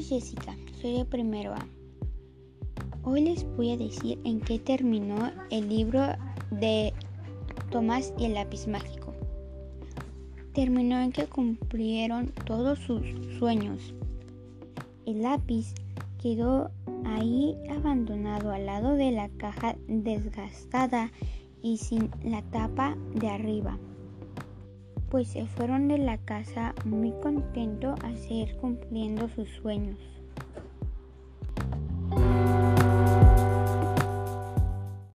Jessica, soy de primero A. Hoy les voy a decir en qué terminó el libro de Tomás y el lápiz mágico. Terminó en que cumplieron todos sus sueños. El lápiz quedó ahí abandonado al lado de la caja desgastada y sin la tapa de arriba pues se fueron de la casa muy contentos a seguir cumpliendo sus sueños.